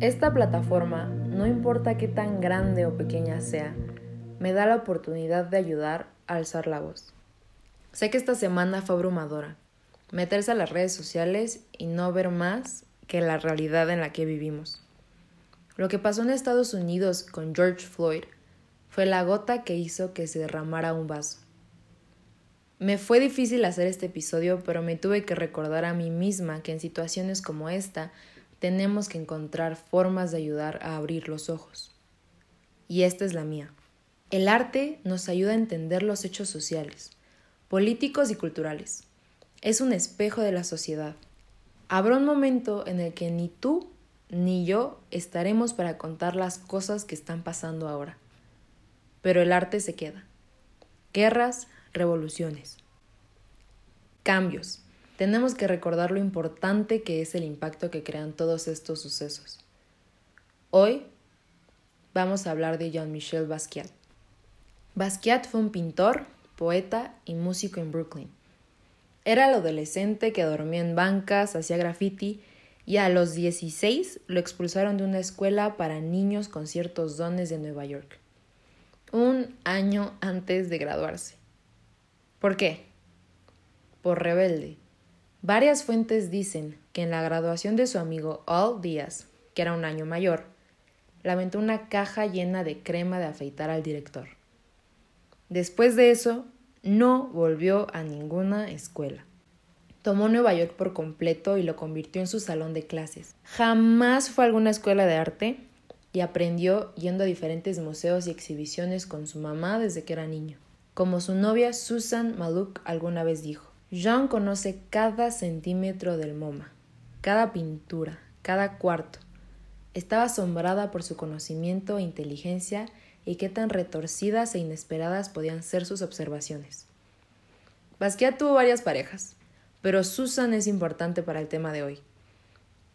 Esta plataforma, no importa qué tan grande o pequeña sea, me da la oportunidad de ayudar a alzar la voz. Sé que esta semana fue abrumadora, meterse a las redes sociales y no ver más que la realidad en la que vivimos. Lo que pasó en Estados Unidos con George Floyd fue la gota que hizo que se derramara un vaso. Me fue difícil hacer este episodio, pero me tuve que recordar a mí misma que en situaciones como esta tenemos que encontrar formas de ayudar a abrir los ojos. Y esta es la mía. El arte nos ayuda a entender los hechos sociales, políticos y culturales. Es un espejo de la sociedad. Habrá un momento en el que ni tú ni yo estaremos para contar las cosas que están pasando ahora. Pero el arte se queda. Guerras, revoluciones. Cambios tenemos que recordar lo importante que es el impacto que crean todos estos sucesos. Hoy vamos a hablar de Jean-Michel Basquiat. Basquiat fue un pintor, poeta y músico en Brooklyn. Era el adolescente que dormía en bancas, hacía graffiti y a los 16 lo expulsaron de una escuela para niños con ciertos dones de Nueva York, un año antes de graduarse. ¿Por qué? Por rebelde. Varias fuentes dicen que en la graduación de su amigo All Díaz, que era un año mayor, lamentó una caja llena de crema de afeitar al director. Después de eso, no volvió a ninguna escuela. Tomó Nueva York por completo y lo convirtió en su salón de clases. Jamás fue a alguna escuela de arte y aprendió yendo a diferentes museos y exhibiciones con su mamá desde que era niño. Como su novia Susan Maluk alguna vez dijo, Jean conoce cada centímetro del MoMA, cada pintura, cada cuarto. Estaba asombrada por su conocimiento e inteligencia y qué tan retorcidas e inesperadas podían ser sus observaciones. Basquiat tuvo varias parejas, pero Susan es importante para el tema de hoy.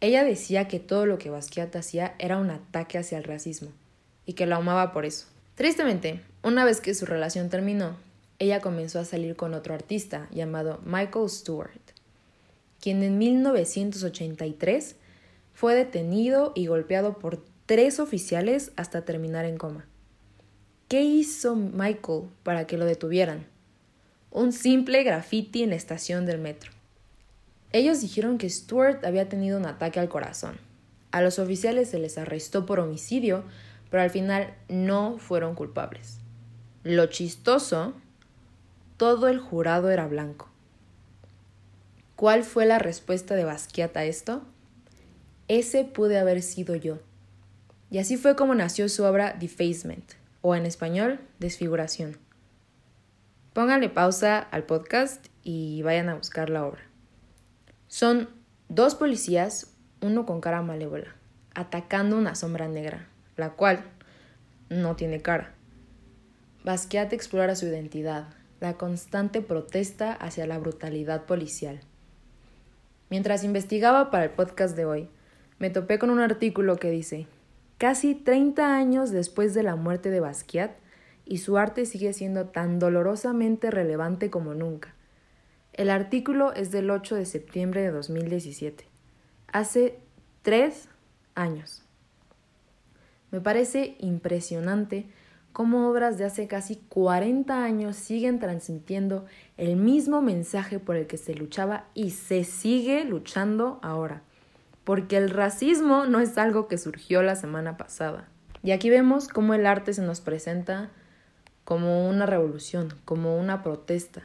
Ella decía que todo lo que Basquiat hacía era un ataque hacia el racismo, y que lo amaba por eso. Tristemente, una vez que su relación terminó, ella comenzó a salir con otro artista llamado Michael Stewart, quien en 1983 fue detenido y golpeado por tres oficiales hasta terminar en coma. ¿Qué hizo Michael para que lo detuvieran? Un simple graffiti en la estación del metro. Ellos dijeron que Stewart había tenido un ataque al corazón. A los oficiales se les arrestó por homicidio, pero al final no fueron culpables. Lo chistoso todo el jurado era blanco. ¿Cuál fue la respuesta de Basquiat a esto? Ese pude haber sido yo. Y así fue como nació su obra Defacement, o en español, Desfiguración. Pónganle pausa al podcast y vayan a buscar la obra. Son dos policías, uno con cara malévola, atacando una sombra negra, la cual no tiene cara. Basquiat explora su identidad, la constante protesta hacia la brutalidad policial. Mientras investigaba para el podcast de hoy, me topé con un artículo que dice, casi 30 años después de la muerte de Basquiat, y su arte sigue siendo tan dolorosamente relevante como nunca. El artículo es del 8 de septiembre de 2017, hace tres años. Me parece impresionante cómo obras de hace casi 40 años siguen transmitiendo el mismo mensaje por el que se luchaba y se sigue luchando ahora. Porque el racismo no es algo que surgió la semana pasada. Y aquí vemos cómo el arte se nos presenta como una revolución, como una protesta.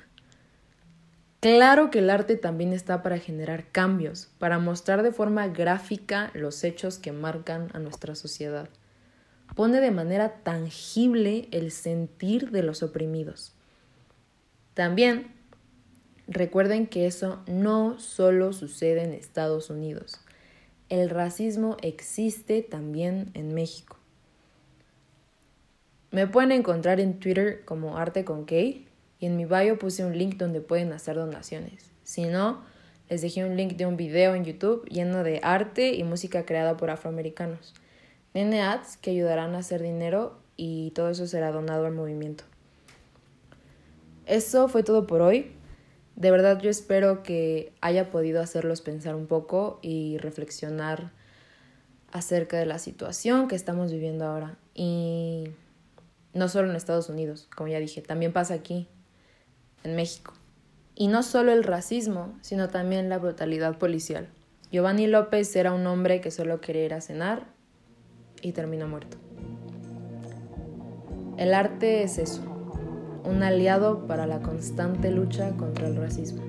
Claro que el arte también está para generar cambios, para mostrar de forma gráfica los hechos que marcan a nuestra sociedad pone de manera tangible el sentir de los oprimidos. También recuerden que eso no solo sucede en Estados Unidos. El racismo existe también en México. Me pueden encontrar en Twitter como Arte con K y en mi bio puse un link donde pueden hacer donaciones. Si no, les dejé un link de un video en YouTube lleno de arte y música creada por afroamericanos. Nene ads que ayudarán a hacer dinero y todo eso será donado al movimiento. Eso fue todo por hoy. de verdad yo espero que haya podido hacerlos pensar un poco y reflexionar acerca de la situación que estamos viviendo ahora. Y no solo en Estados Unidos, como ya dije, también pasa aquí, en México. Y no solo el racismo, sino también la brutalidad policial. Giovanni López era un hombre que solo quería ir a cenar y terminó muerto. El arte es eso, un aliado para la constante lucha contra el racismo.